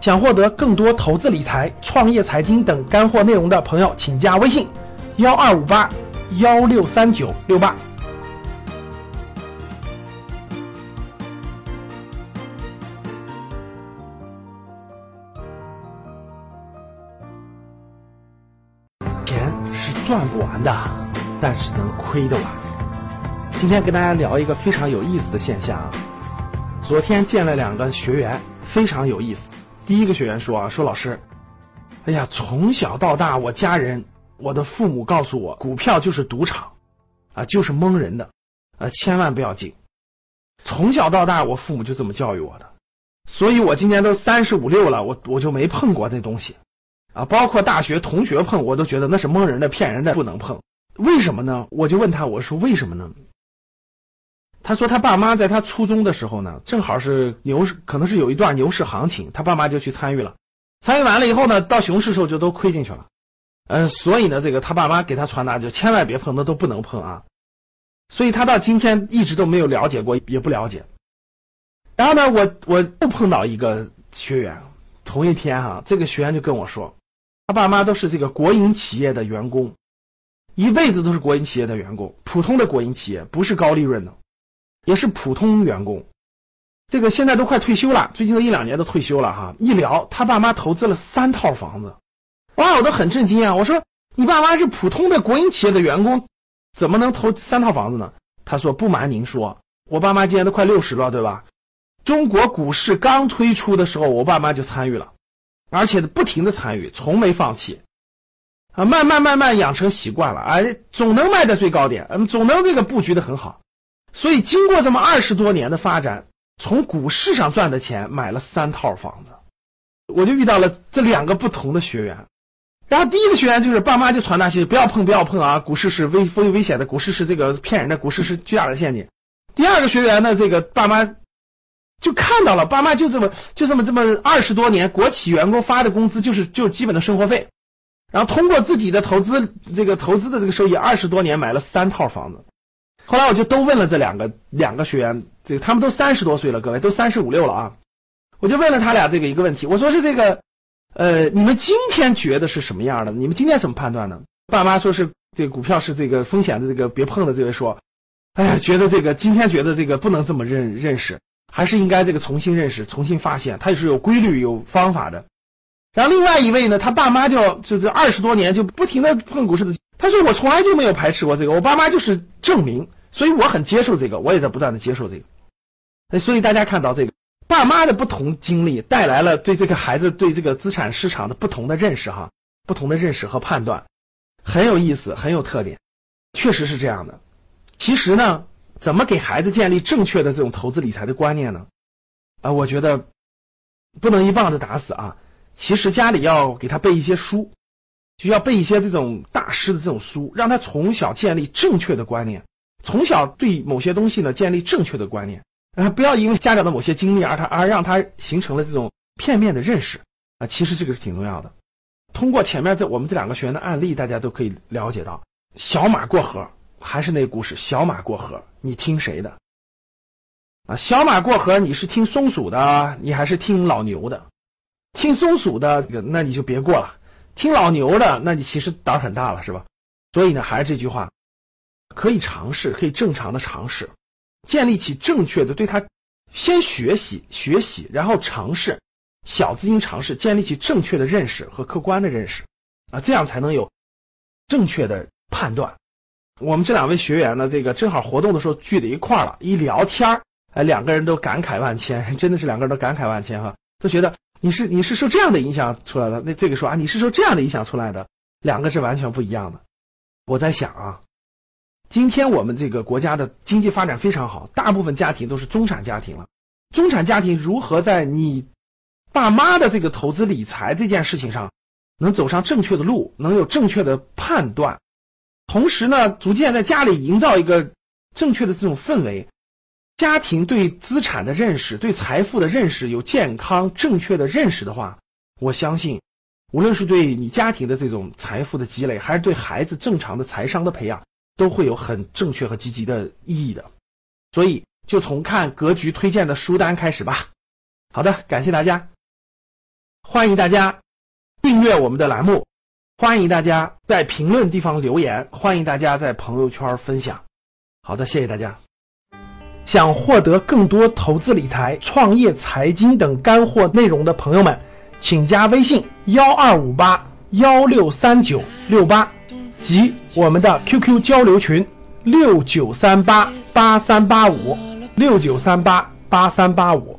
想获得更多投资理财、创业财经等干货内容的朋友，请加微信幺二五八幺六三九六八。钱是赚不完的，但是能亏得完。今天跟大家聊一个非常有意思的现象啊。昨天见了两个学员，非常有意思。第一个学员说啊，说老师，哎呀，从小到大，我家人、我的父母告诉我，股票就是赌场啊，就是蒙人的啊，千万不要进。从小到大，我父母就这么教育我的，所以我今年都三十五六了，我我就没碰过那东西啊，包括大学同学碰，我都觉得那是蒙人的、骗人的，不能碰。为什么呢？我就问他，我说为什么呢？他说他爸妈在他初中的时候呢，正好是牛市，可能是有一段牛市行情，他爸妈就去参与了。参与完了以后呢，到熊市时候就都亏进去了。嗯，所以呢，这个他爸妈给他传达就千万别碰，那都不能碰啊。所以他到今天一直都没有了解过，也不了解。然后呢，我我又碰到一个学员，同一天哈，这个学员就跟我说，他爸妈都是这个国营企业的员工，一辈子都是国营企业的员工，普通的国营企业，不是高利润的。也是普通员工，这个现在都快退休了，最近这一两年都退休了哈。一聊，他爸妈投资了三套房子，哇，我都很震惊啊！我说你爸妈是普通的国营企业的员工，怎么能投三套房子呢？他说不瞒您说，我爸妈今年都快六十了，对吧？中国股市刚推出的时候，我爸妈就参与了，而且不停的参与，从没放弃啊，慢慢慢慢养成习惯了，哎，总能卖在最高点，嗯，总能这个布局的很好。所以经过这么二十多年的发展，从股市上赚的钱买了三套房子，我就遇到了这两个不同的学员。然后第一个学员就是爸妈就传达信息，不要碰不要碰啊，股市是危危危险的，股市是这个骗人的，股市是巨大的陷阱。第二个学员呢，这个爸妈就看到了，爸妈就这么就这么这么二十多年，国企员工发的工资就是就是基本的生活费，然后通过自己的投资这个投资的这个收益，二十多年买了三套房子。后来我就都问了这两个两个学员，这个他们都三十多岁了，各位都三十五六了啊。我就问了他俩这个一个问题，我说是这个呃，你们今天觉得是什么样的？你们今天怎么判断呢？爸妈说是这个股票是这个风险的，这个别碰的。这位说，哎呀，觉得这个今天觉得这个不能这么认认识，还是应该这个重新认识，重新发现，它也是有规律、有方法的。然后另外一位呢，他爸妈就就这二十多年就不停的碰股市的，他说我从来就没有排斥过这个，我爸妈就是证明。所以我很接受这个，我也在不断的接受这个。所以大家看到这个爸妈的不同经历带来了对这个孩子对这个资产市场的不同的认识哈，不同的认识和判断，很有意思，很有特点，确实是这样的。其实呢，怎么给孩子建立正确的这种投资理财的观念呢？啊，我觉得不能一棒子打死啊。其实家里要给他背一些书，就要背一些这种大师的这种书，让他从小建立正确的观念。从小对某些东西呢建立正确的观念，啊，不要因为家长的某些经历而他而让他形成了这种片面的认识啊，其实这个是挺重要的。通过前面这我们这两个学员的案例，大家都可以了解到，小马过河还是那故事，小马过河，你听谁的啊？小马过河，你是听松鼠的，你还是听老牛的？听松鼠的，那你就别过了；听老牛的，那你其实胆很大了，是吧？所以呢，还是这句话。可以尝试，可以正常的尝试，建立起正确的对他先学习学习，然后尝试小资金尝试，建立起正确的认识和客观的认识啊，这样才能有正确的判断。我们这两位学员呢，这个正好活动的时候聚在一块儿了，一聊天哎，两个人都感慨万千，真的是两个人都感慨万千哈，都觉得你是你是受这样的影响出来的，那这个说啊，你是受这样的影响出来的，两个是完全不一样的。我在想啊。今天我们这个国家的经济发展非常好，大部分家庭都是中产家庭了。中产家庭如何在你爸妈的这个投资理财这件事情上能走上正确的路，能有正确的判断，同时呢，逐渐在家里营造一个正确的这种氛围，家庭对资产的认识、对财富的认识有健康正确的认识的话，我相信，无论是对你家庭的这种财富的积累，还是对孩子正常的财商的培养。都会有很正确和积极的意义的，所以就从看格局推荐的书单开始吧。好的，感谢大家。欢迎大家订阅我们的栏目，欢迎大家在评论地方留言，欢迎大家在朋友圈分享。好的，谢谢大家。想获得更多投资理财、创业、财经等干货内容的朋友们，请加微信幺二五八幺六三九六八及我们的 QQ 交流群六九三八八三八五六九三八八三八五。